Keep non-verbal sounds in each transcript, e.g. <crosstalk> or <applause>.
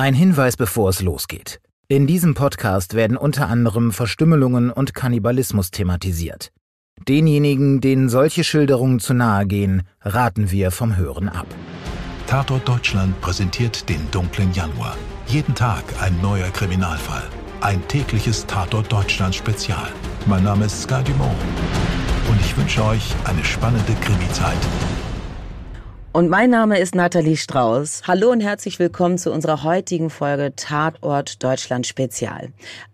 Ein Hinweis, bevor es losgeht. In diesem Podcast werden unter anderem Verstümmelungen und Kannibalismus thematisiert. Denjenigen, denen solche Schilderungen zu nahe gehen, raten wir vom Hören ab. Tatort Deutschland präsentiert den dunklen Januar. Jeden Tag ein neuer Kriminalfall. Ein tägliches Tatort Deutschland Spezial. Mein Name ist Sky Dumont und ich wünsche euch eine spannende Krimi-Zeit. Und mein Name ist Nathalie Strauß. Hallo und herzlich willkommen zu unserer heutigen Folge Tatort Deutschland Spezial.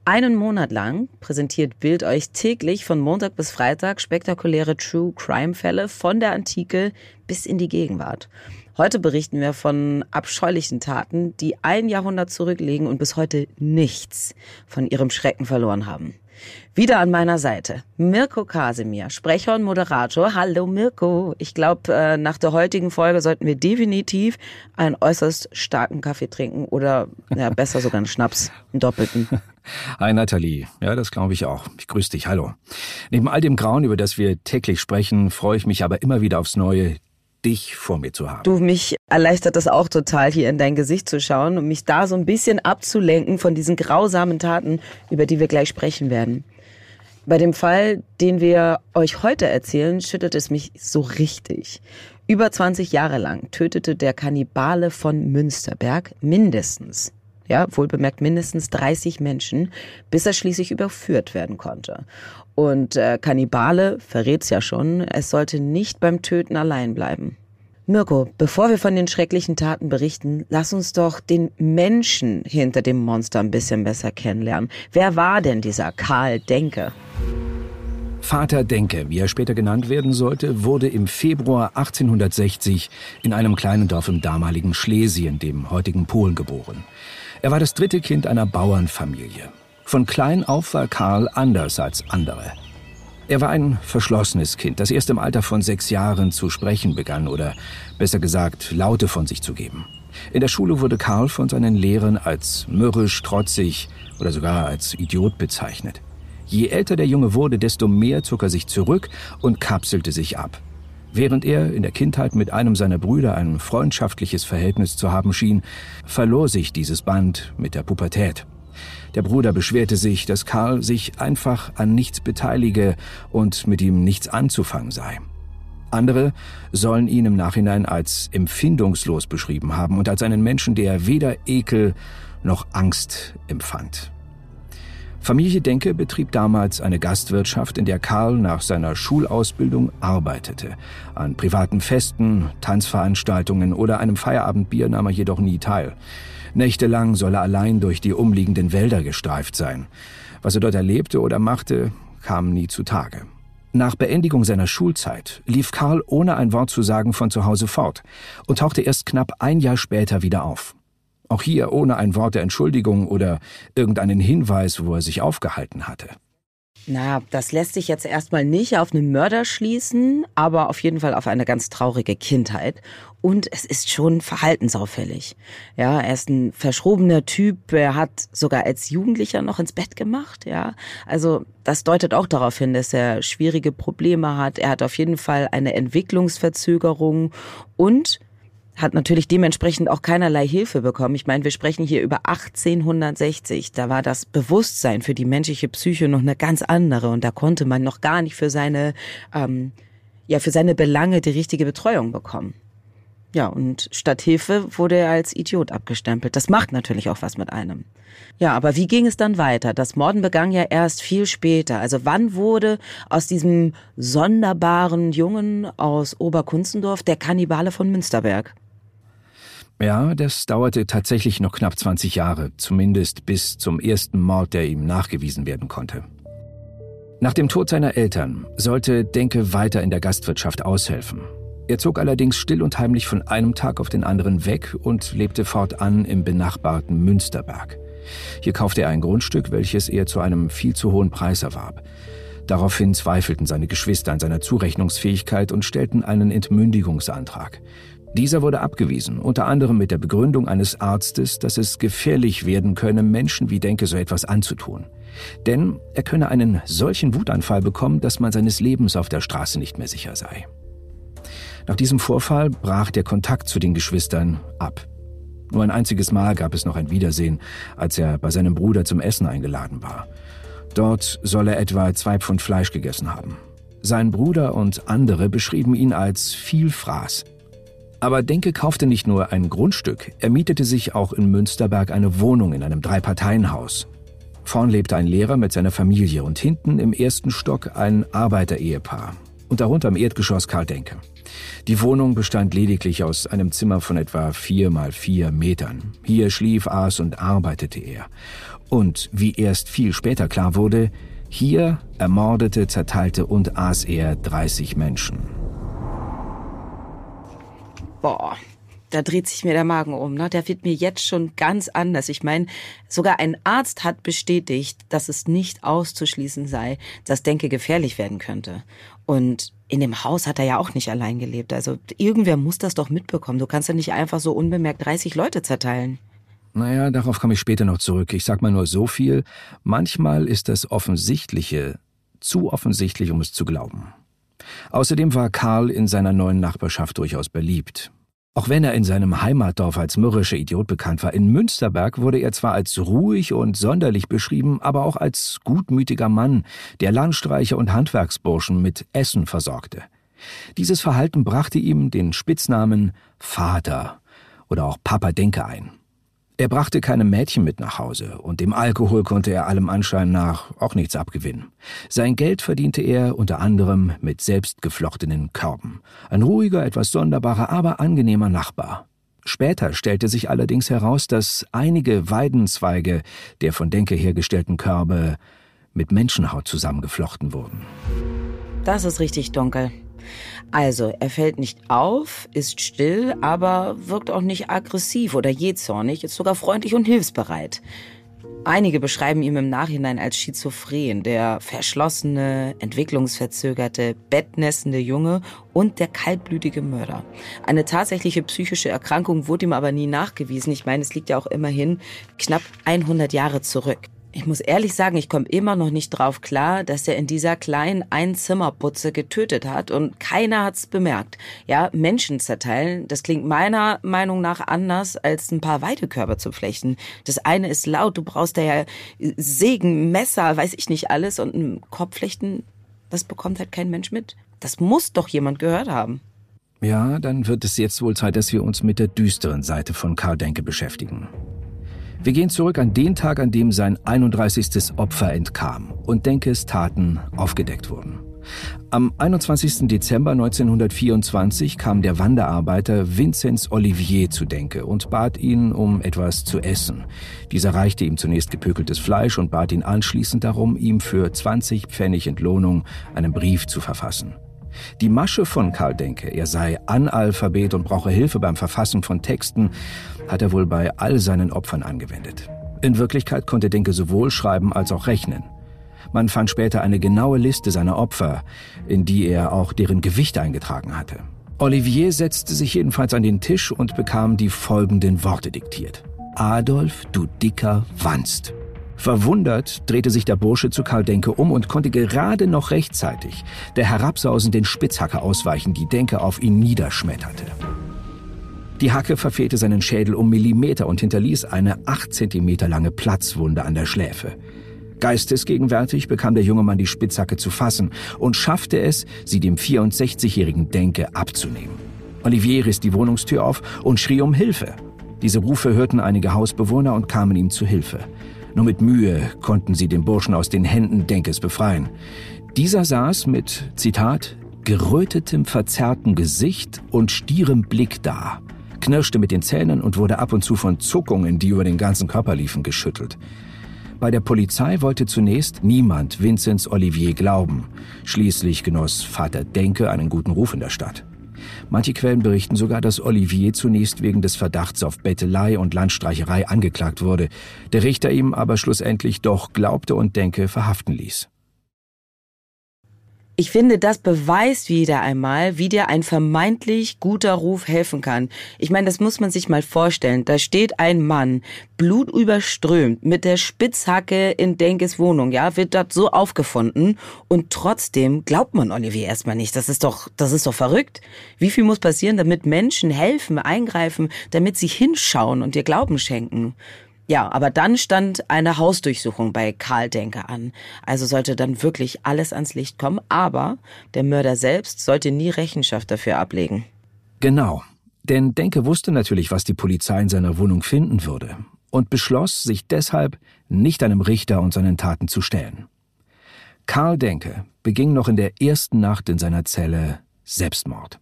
Einen Monat lang präsentiert Bild euch täglich von Montag bis Freitag spektakuläre True Crime Fälle von der Antike bis in die Gegenwart. Heute berichten wir von abscheulichen Taten, die ein Jahrhundert zurückliegen und bis heute nichts von ihrem Schrecken verloren haben. Wieder an meiner Seite Mirko Kasimir, Sprecher und Moderator. Hallo Mirko. Ich glaube, äh, nach der heutigen Folge sollten wir definitiv einen äußerst starken Kaffee trinken oder ja, <laughs> besser sogar einen Schnaps, einen doppelten. <laughs> Hi Nathalie. Ja, das glaube ich auch. Ich grüße dich. Hallo. Neben all dem Grauen, über das wir täglich sprechen, freue ich mich aber immer wieder aufs Neue, dich vor mir zu haben. Du, mich erleichtert das auch total, hier in dein Gesicht zu schauen und mich da so ein bisschen abzulenken von diesen grausamen Taten, über die wir gleich sprechen werden. Bei dem Fall, den wir euch heute erzählen, schüttet es mich so richtig. Über 20 Jahre lang tötete der Kannibale von Münsterberg mindestens, ja, wohlbemerkt mindestens 30 Menschen, bis er schließlich überführt werden konnte. Und äh, Kannibale verrät's ja schon, es sollte nicht beim Töten allein bleiben. Mirko, bevor wir von den schrecklichen Taten berichten, lass uns doch den Menschen hinter dem Monster ein bisschen besser kennenlernen. Wer war denn dieser Karl Denke? Vater Denke, wie er später genannt werden sollte, wurde im Februar 1860 in einem kleinen Dorf im damaligen Schlesien, dem heutigen Polen, geboren. Er war das dritte Kind einer Bauernfamilie. Von klein auf war Karl anders als andere. Er war ein verschlossenes Kind, das erst im Alter von sechs Jahren zu sprechen begann oder besser gesagt Laute von sich zu geben. In der Schule wurde Karl von seinen Lehrern als mürrisch, trotzig oder sogar als Idiot bezeichnet. Je älter der Junge wurde, desto mehr zog er sich zurück und kapselte sich ab. Während er in der Kindheit mit einem seiner Brüder ein freundschaftliches Verhältnis zu haben schien, verlor sich dieses Band mit der Pubertät. Der Bruder beschwerte sich, dass Karl sich einfach an nichts beteilige und mit ihm nichts anzufangen sei. Andere sollen ihn im Nachhinein als empfindungslos beschrieben haben und als einen Menschen, der weder Ekel noch Angst empfand. Familie Denke betrieb damals eine Gastwirtschaft, in der Karl nach seiner Schulausbildung arbeitete. An privaten Festen, Tanzveranstaltungen oder einem Feierabendbier nahm er jedoch nie teil. Nächtelang soll er allein durch die umliegenden Wälder gestreift sein. Was er dort erlebte oder machte, kam nie zutage. Nach Beendigung seiner Schulzeit lief Karl ohne ein Wort zu sagen von zu Hause fort und tauchte erst knapp ein Jahr später wieder auf. Auch hier ohne ein Wort der Entschuldigung oder irgendeinen Hinweis, wo er sich aufgehalten hatte. Na, das lässt sich jetzt erstmal nicht auf einen Mörder schließen, aber auf jeden Fall auf eine ganz traurige Kindheit. Und es ist schon verhaltensauffällig. Ja, er ist ein verschrobener Typ. Er hat sogar als Jugendlicher noch ins Bett gemacht. Ja, also das deutet auch darauf hin, dass er schwierige Probleme hat. Er hat auf jeden Fall eine Entwicklungsverzögerung und hat natürlich dementsprechend auch keinerlei Hilfe bekommen. Ich meine, wir sprechen hier über 1860. Da war das Bewusstsein für die menschliche Psyche noch eine ganz andere und da konnte man noch gar nicht für seine, ähm, ja, für seine Belange die richtige Betreuung bekommen. Ja, und statt Hilfe wurde er als Idiot abgestempelt. Das macht natürlich auch was mit einem. Ja, aber wie ging es dann weiter? Das Morden begann ja erst viel später. Also wann wurde aus diesem sonderbaren Jungen aus Oberkunzendorf der Kannibale von Münsterberg? Ja, das dauerte tatsächlich noch knapp 20 Jahre, zumindest bis zum ersten Mord, der ihm nachgewiesen werden konnte. Nach dem Tod seiner Eltern sollte Denke weiter in der Gastwirtschaft aushelfen. Er zog allerdings still und heimlich von einem Tag auf den anderen weg und lebte fortan im benachbarten Münsterberg. Hier kaufte er ein Grundstück, welches er zu einem viel zu hohen Preis erwarb. Daraufhin zweifelten seine Geschwister an seiner Zurechnungsfähigkeit und stellten einen Entmündigungsantrag. Dieser wurde abgewiesen, unter anderem mit der Begründung eines Arztes, dass es gefährlich werden könne, Menschen wie Denke so etwas anzutun. Denn er könne einen solchen Wutanfall bekommen, dass man seines Lebens auf der Straße nicht mehr sicher sei. Nach diesem Vorfall brach der Kontakt zu den Geschwistern ab. Nur ein einziges Mal gab es noch ein Wiedersehen, als er bei seinem Bruder zum Essen eingeladen war. Dort soll er etwa zwei Pfund Fleisch gegessen haben. Sein Bruder und andere beschrieben ihn als viel Fraß. Aber Denke kaufte nicht nur ein Grundstück, er mietete sich auch in Münsterberg eine Wohnung in einem Drei-Parteien-Haus. Vorn lebte ein Lehrer mit seiner Familie und hinten im ersten Stock ein Arbeiterehepaar. Und darunter im Erdgeschoss Karl Denke. Die Wohnung bestand lediglich aus einem Zimmer von etwa vier mal vier Metern. Hier schlief, aß und arbeitete er. Und wie erst viel später klar wurde, hier ermordete, zerteilte und aß er 30 Menschen. Boah, da dreht sich mir der Magen um. Ne? Der wird mir jetzt schon ganz anders. Ich meine, sogar ein Arzt hat bestätigt, dass es nicht auszuschließen sei, dass Denke gefährlich werden könnte. Und in dem Haus hat er ja auch nicht allein gelebt. Also irgendwer muss das doch mitbekommen. Du kannst ja nicht einfach so unbemerkt 30 Leute zerteilen. Naja, darauf komme ich später noch zurück. Ich sag mal nur so viel. Manchmal ist das Offensichtliche zu offensichtlich, um es zu glauben. Außerdem war Karl in seiner neuen Nachbarschaft durchaus beliebt. Auch wenn er in seinem Heimatdorf als mürrischer Idiot bekannt war, in Münsterberg wurde er zwar als ruhig und sonderlich beschrieben, aber auch als gutmütiger Mann, der Landstreicher und Handwerksburschen mit Essen versorgte. Dieses Verhalten brachte ihm den Spitznamen Vater oder auch Papa Denke ein. Er brachte keine Mädchen mit nach Hause, und dem Alkohol konnte er allem Anschein nach auch nichts abgewinnen. Sein Geld verdiente er unter anderem mit selbstgeflochtenen Körben. Ein ruhiger, etwas sonderbarer, aber angenehmer Nachbar. Später stellte sich allerdings heraus, dass einige Weidenzweige der von Denke hergestellten Körbe mit Menschenhaut zusammengeflochten wurden. Das ist richtig dunkel. Also, er fällt nicht auf, ist still, aber wirkt auch nicht aggressiv oder jähzornig, ist sogar freundlich und hilfsbereit. Einige beschreiben ihn im Nachhinein als schizophren, der verschlossene, entwicklungsverzögerte, bettnässende Junge und der kaltblütige Mörder. Eine tatsächliche psychische Erkrankung wurde ihm aber nie nachgewiesen. Ich meine, es liegt ja auch immerhin knapp 100 Jahre zurück. Ich muss ehrlich sagen, ich komme immer noch nicht drauf klar, dass er in dieser kleinen Einzimmerputze getötet hat und keiner hat's bemerkt. Ja, Menschen zerteilen, das klingt meiner Meinung nach anders, als ein paar Weidekörper zu flechten. Das eine ist laut, du brauchst da ja Sägen, Messer, weiß ich nicht alles und ein Kopfflechten, das bekommt halt kein Mensch mit. Das muss doch jemand gehört haben. Ja, dann wird es jetzt wohl Zeit, dass wir uns mit der düsteren Seite von Karl Denke beschäftigen. Wir gehen zurück an den Tag, an dem sein 31. Opfer entkam und Denkes Taten aufgedeckt wurden. Am 21. Dezember 1924 kam der Wanderarbeiter Vinzenz Olivier zu Denke und bat ihn um etwas zu essen. Dieser reichte ihm zunächst gepökeltes Fleisch und bat ihn anschließend darum, ihm für 20 Pfennig Entlohnung einen Brief zu verfassen. Die Masche von Karl Denke, er sei Analphabet und brauche Hilfe beim Verfassen von Texten, hat er wohl bei all seinen Opfern angewendet. In Wirklichkeit konnte Denke sowohl schreiben als auch rechnen. Man fand später eine genaue Liste seiner Opfer, in die er auch deren Gewicht eingetragen hatte. Olivier setzte sich jedenfalls an den Tisch und bekam die folgenden Worte diktiert. Adolf, du dicker Wanst. Verwundert drehte sich der Bursche zu Karl Denke um und konnte gerade noch rechtzeitig der herabsausenden Spitzhacke ausweichen, die Denke auf ihn niederschmetterte. Die Hacke verfehlte seinen Schädel um Millimeter und hinterließ eine acht Zentimeter lange Platzwunde an der Schläfe. Geistesgegenwärtig bekam der junge Mann die Spitzhacke zu fassen und schaffte es, sie dem 64-jährigen Denke abzunehmen. Olivier riss die Wohnungstür auf und schrie um Hilfe. Diese Rufe hörten einige Hausbewohner und kamen ihm zu Hilfe. Nur mit Mühe konnten sie den Burschen aus den Händen Denkes befreien. Dieser saß mit, Zitat, gerötetem, verzerrtem Gesicht und stierem Blick da knirschte mit den Zähnen und wurde ab und zu von Zuckungen, die über den ganzen Körper liefen, geschüttelt. Bei der Polizei wollte zunächst niemand Vinzenz Olivier glauben. Schließlich genoss Vater Denke einen guten Ruf in der Stadt. Manche Quellen berichten sogar, dass Olivier zunächst wegen des Verdachts auf Bettelei und Landstreicherei angeklagt wurde, der Richter ihm aber schlussendlich doch glaubte und Denke verhaften ließ. Ich finde, das beweist wieder einmal, wie dir ein vermeintlich guter Ruf helfen kann. Ich meine, das muss man sich mal vorstellen. Da steht ein Mann, blutüberströmt, mit der Spitzhacke in Denkes Wohnung, ja, wird dort so aufgefunden und trotzdem glaubt man Olivier erstmal nicht. Das ist doch, das ist doch verrückt. Wie viel muss passieren, damit Menschen helfen, eingreifen, damit sie hinschauen und dir Glauben schenken? Ja, aber dann stand eine Hausdurchsuchung bei Karl Denke an. Also sollte dann wirklich alles ans Licht kommen, aber der Mörder selbst sollte nie Rechenschaft dafür ablegen. Genau. Denn Denke wusste natürlich, was die Polizei in seiner Wohnung finden würde und beschloss, sich deshalb nicht einem Richter und seinen Taten zu stellen. Karl Denke beging noch in der ersten Nacht in seiner Zelle Selbstmord.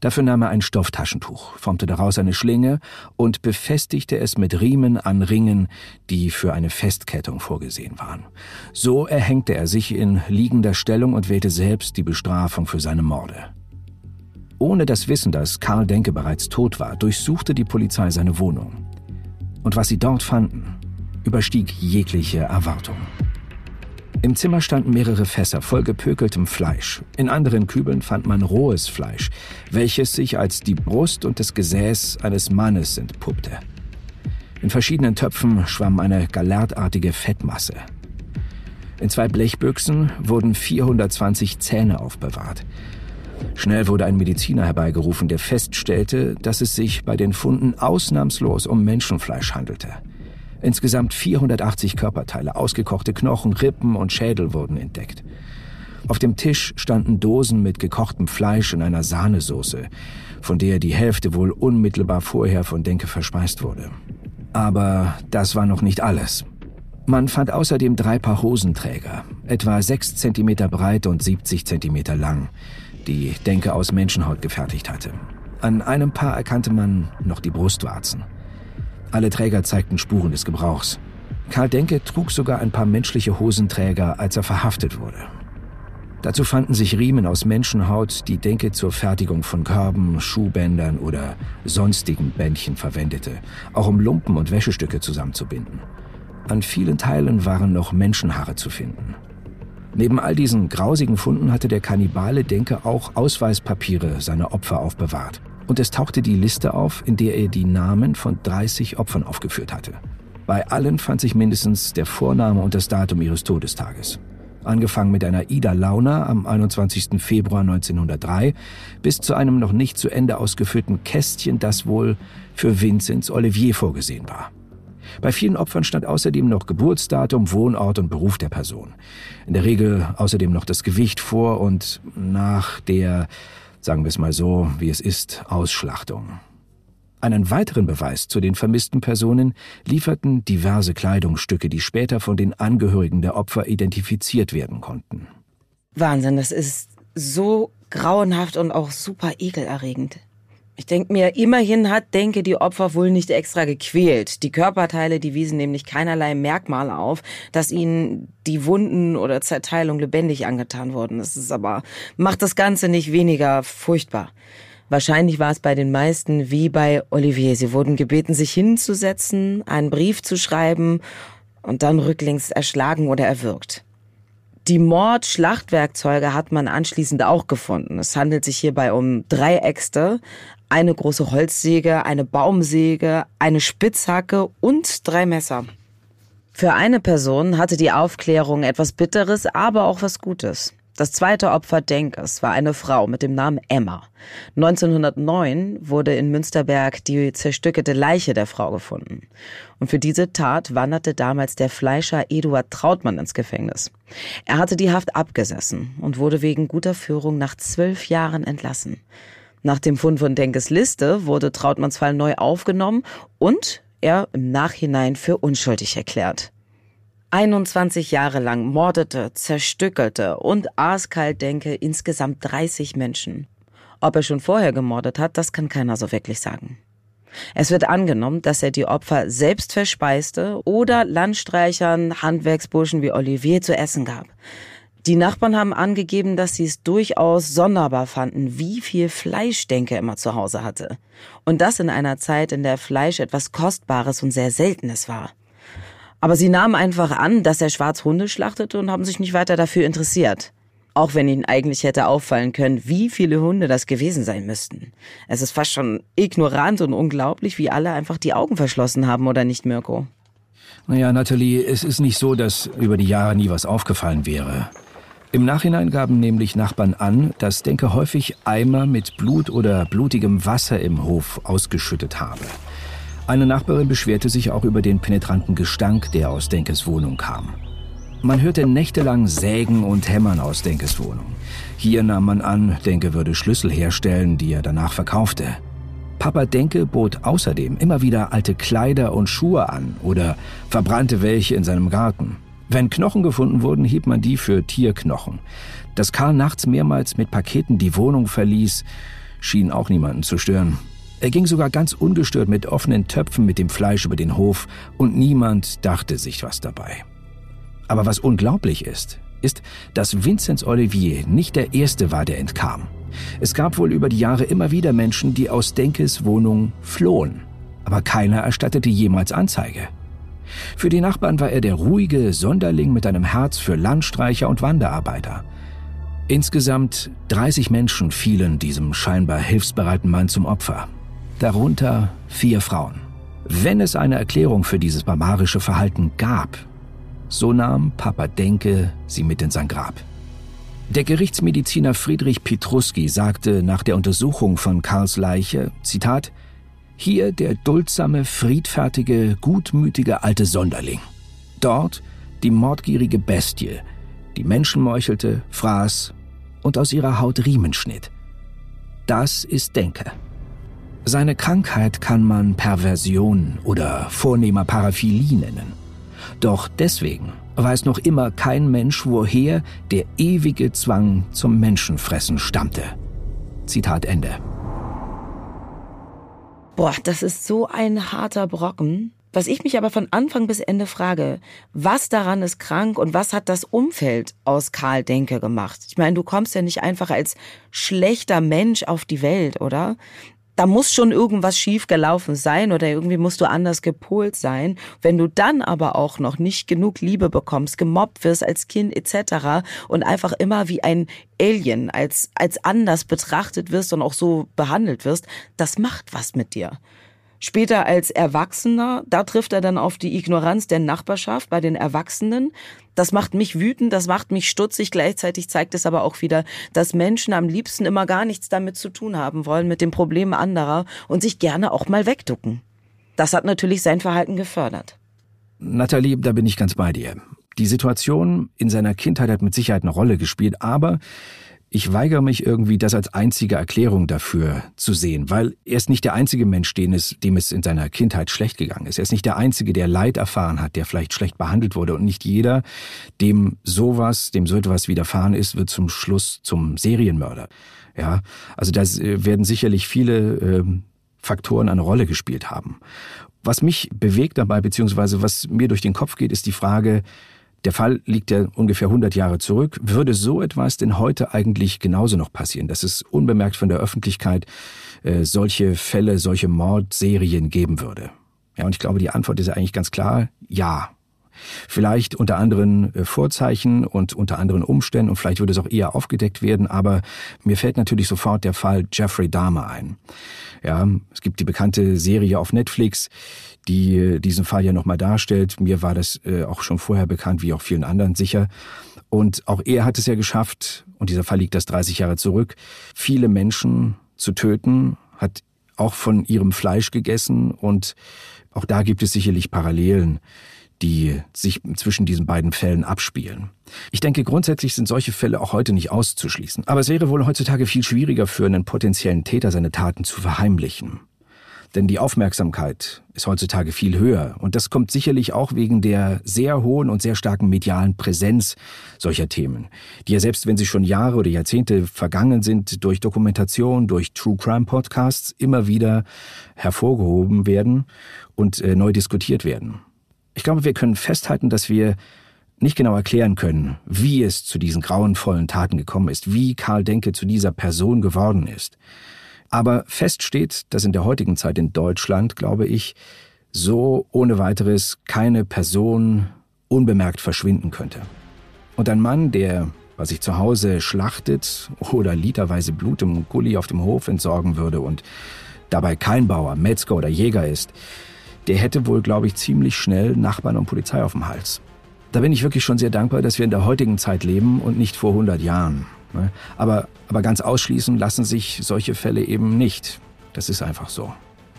Dafür nahm er ein Stofftaschentuch, formte daraus eine Schlinge und befestigte es mit Riemen an Ringen, die für eine Festkettung vorgesehen waren. So erhängte er sich in liegender Stellung und wählte selbst die Bestrafung für seine Morde. Ohne das Wissen, dass Karl Denke bereits tot war, durchsuchte die Polizei seine Wohnung. Und was sie dort fanden, überstieg jegliche Erwartung. Im Zimmer standen mehrere Fässer voll gepökeltem Fleisch. In anderen Kübeln fand man rohes Fleisch, welches sich als die Brust und das Gesäß eines Mannes entpuppte. In verschiedenen Töpfen schwamm eine galertartige Fettmasse. In zwei Blechbüchsen wurden 420 Zähne aufbewahrt. Schnell wurde ein Mediziner herbeigerufen, der feststellte, dass es sich bei den Funden ausnahmslos um Menschenfleisch handelte. Insgesamt 480 Körperteile, ausgekochte Knochen, Rippen und Schädel wurden entdeckt. Auf dem Tisch standen Dosen mit gekochtem Fleisch in einer Sahnesoße, von der die Hälfte wohl unmittelbar vorher von Denke verspeist wurde. Aber das war noch nicht alles. Man fand außerdem drei Paar Hosenträger, etwa sechs Zentimeter breit und 70 Zentimeter lang, die Denke aus Menschenhaut gefertigt hatte. An einem Paar erkannte man noch die Brustwarzen. Alle Träger zeigten Spuren des Gebrauchs. Karl Denke trug sogar ein paar menschliche Hosenträger, als er verhaftet wurde. Dazu fanden sich Riemen aus Menschenhaut, die Denke zur Fertigung von Körben, Schuhbändern oder sonstigen Bändchen verwendete, auch um Lumpen und Wäschestücke zusammenzubinden. An vielen Teilen waren noch Menschenhaare zu finden. Neben all diesen grausigen Funden hatte der Kannibale Denke auch Ausweispapiere seiner Opfer aufbewahrt und es tauchte die Liste auf, in der er die Namen von 30 Opfern aufgeführt hatte. Bei allen fand sich mindestens der Vorname und das Datum ihres Todestages. Angefangen mit einer Ida Launer am 21. Februar 1903 bis zu einem noch nicht zu Ende ausgeführten Kästchen, das wohl für Vinzenz Olivier vorgesehen war. Bei vielen Opfern stand außerdem noch Geburtsdatum, Wohnort und Beruf der Person. In der Regel außerdem noch das Gewicht vor und nach der sagen wir es mal so, wie es ist, Ausschlachtung. Einen weiteren Beweis zu den vermissten Personen lieferten diverse Kleidungsstücke, die später von den Angehörigen der Opfer identifiziert werden konnten. Wahnsinn, das ist so grauenhaft und auch super ekelerregend. Ich denke mir, immerhin hat Denke die Opfer wohl nicht extra gequält. Die Körperteile, die wiesen nämlich keinerlei Merkmal auf, dass ihnen die Wunden oder Zerteilung lebendig angetan wurden. Das ist aber, macht das Ganze nicht weniger furchtbar. Wahrscheinlich war es bei den meisten wie bei Olivier. Sie wurden gebeten, sich hinzusetzen, einen Brief zu schreiben und dann rücklings erschlagen oder erwürgt. Die Mord-Schlachtwerkzeuge hat man anschließend auch gefunden. Es handelt sich hierbei um drei Äxte, eine große Holzsäge, eine Baumsäge, eine Spitzhacke und drei Messer. Für eine Person hatte die Aufklärung etwas Bitteres, aber auch was Gutes. Das zweite Opfer Denkes war eine Frau mit dem Namen Emma. 1909 wurde in Münsterberg die zerstückelte Leiche der Frau gefunden. Und für diese Tat wanderte damals der Fleischer Eduard Trautmann ins Gefängnis. Er hatte die Haft abgesessen und wurde wegen guter Führung nach zwölf Jahren entlassen. Nach dem Fund von Denkes Liste wurde Trautmanns Fall neu aufgenommen und er im Nachhinein für unschuldig erklärt. 21 Jahre lang mordete, zerstückelte und aaskalt Denke insgesamt 30 Menschen. Ob er schon vorher gemordet hat, das kann keiner so wirklich sagen. Es wird angenommen, dass er die Opfer selbst verspeiste oder Landstreichern, Handwerksburschen wie Olivier zu essen gab. Die Nachbarn haben angegeben, dass sie es durchaus sonderbar fanden, wie viel Fleisch Denke immer zu Hause hatte. Und das in einer Zeit, in der Fleisch etwas Kostbares und sehr Seltenes war. Aber sie nahmen einfach an, dass er Schwarzhunde schlachtete und haben sich nicht weiter dafür interessiert. Auch wenn ihnen eigentlich hätte auffallen können, wie viele Hunde das gewesen sein müssten. Es ist fast schon ignorant und unglaublich, wie alle einfach die Augen verschlossen haben, oder nicht, Mirko? Naja, Nathalie, es ist nicht so, dass über die Jahre nie was aufgefallen wäre. Im Nachhinein gaben nämlich Nachbarn an, dass Denke häufig Eimer mit Blut oder blutigem Wasser im Hof ausgeschüttet habe. Eine Nachbarin beschwerte sich auch über den penetranten Gestank, der aus Denkes Wohnung kam. Man hörte nächtelang Sägen und Hämmern aus Denkes Wohnung. Hier nahm man an, Denke würde Schlüssel herstellen, die er danach verkaufte. Papa Denke bot außerdem immer wieder alte Kleider und Schuhe an oder verbrannte welche in seinem Garten. Wenn Knochen gefunden wurden, hielt man die für Tierknochen. Dass Karl nachts mehrmals mit Paketen die Wohnung verließ, schien auch niemanden zu stören. Er ging sogar ganz ungestört mit offenen Töpfen mit dem Fleisch über den Hof und niemand dachte sich was dabei. Aber was unglaublich ist, ist, dass Vinzenz Olivier nicht der Erste war, der entkam. Es gab wohl über die Jahre immer wieder Menschen, die aus Denkes Wohnung flohen. Aber keiner erstattete jemals Anzeige. Für die Nachbarn war er der ruhige Sonderling mit einem Herz für Landstreicher und Wanderarbeiter. Insgesamt 30 Menschen fielen diesem scheinbar hilfsbereiten Mann zum Opfer. Darunter vier Frauen. Wenn es eine Erklärung für dieses barbarische Verhalten gab, so nahm Papa Denke sie mit in sein Grab. Der Gerichtsmediziner Friedrich Petruski sagte nach der Untersuchung von Karls Leiche, Zitat, hier der duldsame, friedfertige, gutmütige alte Sonderling. Dort die mordgierige Bestie, die Menschen meuchelte, fraß und aus ihrer Haut Riemen schnitt. Das ist Denke. Seine Krankheit kann man Perversion oder vornehmer Paraphilie nennen. Doch deswegen weiß noch immer kein Mensch, woher der ewige Zwang zum Menschenfressen stammte. Zitat Ende. Boah, das ist so ein harter Brocken. Was ich mich aber von Anfang bis Ende frage, was daran ist krank und was hat das Umfeld aus Karl Denke gemacht? Ich meine, du kommst ja nicht einfach als schlechter Mensch auf die Welt, oder? Da muss schon irgendwas schief gelaufen sein oder irgendwie musst du anders gepolt sein. Wenn du dann aber auch noch nicht genug Liebe bekommst, gemobbt wirst als Kind etc. und einfach immer wie ein Alien als, als anders betrachtet wirst und auch so behandelt wirst, das macht was mit dir. Später als Erwachsener, da trifft er dann auf die Ignoranz der Nachbarschaft bei den Erwachsenen. Das macht mich wütend, das macht mich stutzig. Gleichzeitig zeigt es aber auch wieder, dass Menschen am liebsten immer gar nichts damit zu tun haben wollen, mit den Problemen anderer und sich gerne auch mal wegducken. Das hat natürlich sein Verhalten gefördert. Nathalie, da bin ich ganz bei dir. Die Situation in seiner Kindheit hat mit Sicherheit eine Rolle gespielt, aber ich weigere mich irgendwie, das als einzige Erklärung dafür zu sehen, weil er ist nicht der einzige Mensch, dem es, dem es in seiner Kindheit schlecht gegangen ist. Er ist nicht der einzige, der Leid erfahren hat, der vielleicht schlecht behandelt wurde. Und nicht jeder, dem sowas, dem so etwas widerfahren ist, wird zum Schluss zum Serienmörder. Ja, also da werden sicherlich viele äh, Faktoren eine Rolle gespielt haben. Was mich bewegt dabei, beziehungsweise was mir durch den Kopf geht, ist die Frage, der Fall liegt ja ungefähr 100 Jahre zurück. Würde so etwas denn heute eigentlich genauso noch passieren, dass es unbemerkt von der Öffentlichkeit äh, solche Fälle, solche Mordserien geben würde? Ja, und ich glaube, die Antwort ist ja eigentlich ganz klar, ja. Vielleicht unter anderen äh, Vorzeichen und unter anderen Umständen und vielleicht würde es auch eher aufgedeckt werden, aber mir fällt natürlich sofort der Fall Jeffrey Dahmer ein. Ja, es gibt die bekannte Serie auf Netflix, die äh, diesen Fall ja nochmal darstellt. Mir war das äh, auch schon vorher bekannt, wie auch vielen anderen sicher. Und auch er hat es ja geschafft, und dieser Fall liegt das 30 Jahre zurück, viele Menschen zu töten, hat auch von ihrem Fleisch gegessen und auch da gibt es sicherlich Parallelen, die sich zwischen diesen beiden Fällen abspielen. Ich denke, grundsätzlich sind solche Fälle auch heute nicht auszuschließen. Aber es wäre wohl heutzutage viel schwieriger für einen potenziellen Täter, seine Taten zu verheimlichen. Denn die Aufmerksamkeit ist heutzutage viel höher. Und das kommt sicherlich auch wegen der sehr hohen und sehr starken medialen Präsenz solcher Themen, die ja selbst wenn sie schon Jahre oder Jahrzehnte vergangen sind, durch Dokumentation, durch True Crime Podcasts immer wieder hervorgehoben werden und äh, neu diskutiert werden. Ich glaube, wir können festhalten, dass wir nicht genau erklären können, wie es zu diesen grauenvollen Taten gekommen ist, wie Karl Denke zu dieser Person geworden ist. Aber fest steht, dass in der heutigen Zeit in Deutschland, glaube ich, so ohne weiteres keine Person unbemerkt verschwinden könnte. Und ein Mann, der was sich zu Hause schlachtet oder literweise Blut im Gully auf dem Hof entsorgen würde und dabei kein Bauer, Metzger oder Jäger ist, der hätte wohl, glaube ich, ziemlich schnell Nachbarn und Polizei auf dem Hals. Da bin ich wirklich schon sehr dankbar, dass wir in der heutigen Zeit leben und nicht vor 100 Jahren. Ne? Aber, aber ganz ausschließen lassen sich solche Fälle eben nicht. Das ist einfach so.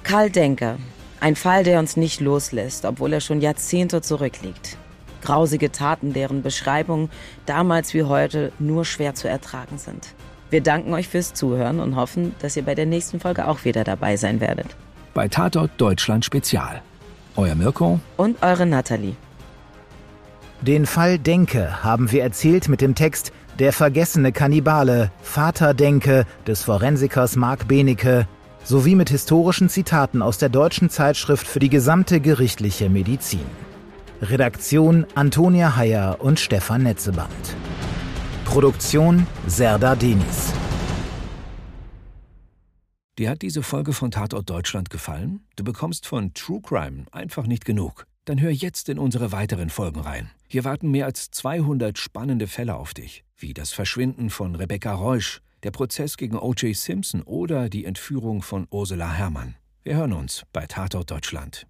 Karl Denker. Ein Fall, der uns nicht loslässt, obwohl er schon Jahrzehnte zurückliegt. Grausige Taten, deren Beschreibung damals wie heute nur schwer zu ertragen sind. Wir danken euch fürs Zuhören und hoffen, dass ihr bei der nächsten Folge auch wieder dabei sein werdet. Bei Tatort Deutschland Spezial. Euer Mirko und eure Nathalie. Den Fall Denke haben wir erzählt mit dem Text Der vergessene Kannibale, Vater Denke des Forensikers Marc Benecke sowie mit historischen Zitaten aus der deutschen Zeitschrift für die gesamte gerichtliche Medizin. Redaktion Antonia Heyer und Stefan Netzeband. Produktion Serda Denis. Dir hat diese Folge von Tatort Deutschland gefallen? Du bekommst von True Crime einfach nicht genug. Dann hör jetzt in unsere weiteren Folgen rein. Hier warten mehr als 200 spannende Fälle auf dich, wie das Verschwinden von Rebecca Reusch, der Prozess gegen O.J. Simpson oder die Entführung von Ursula Herrmann. Wir hören uns bei Tatort Deutschland.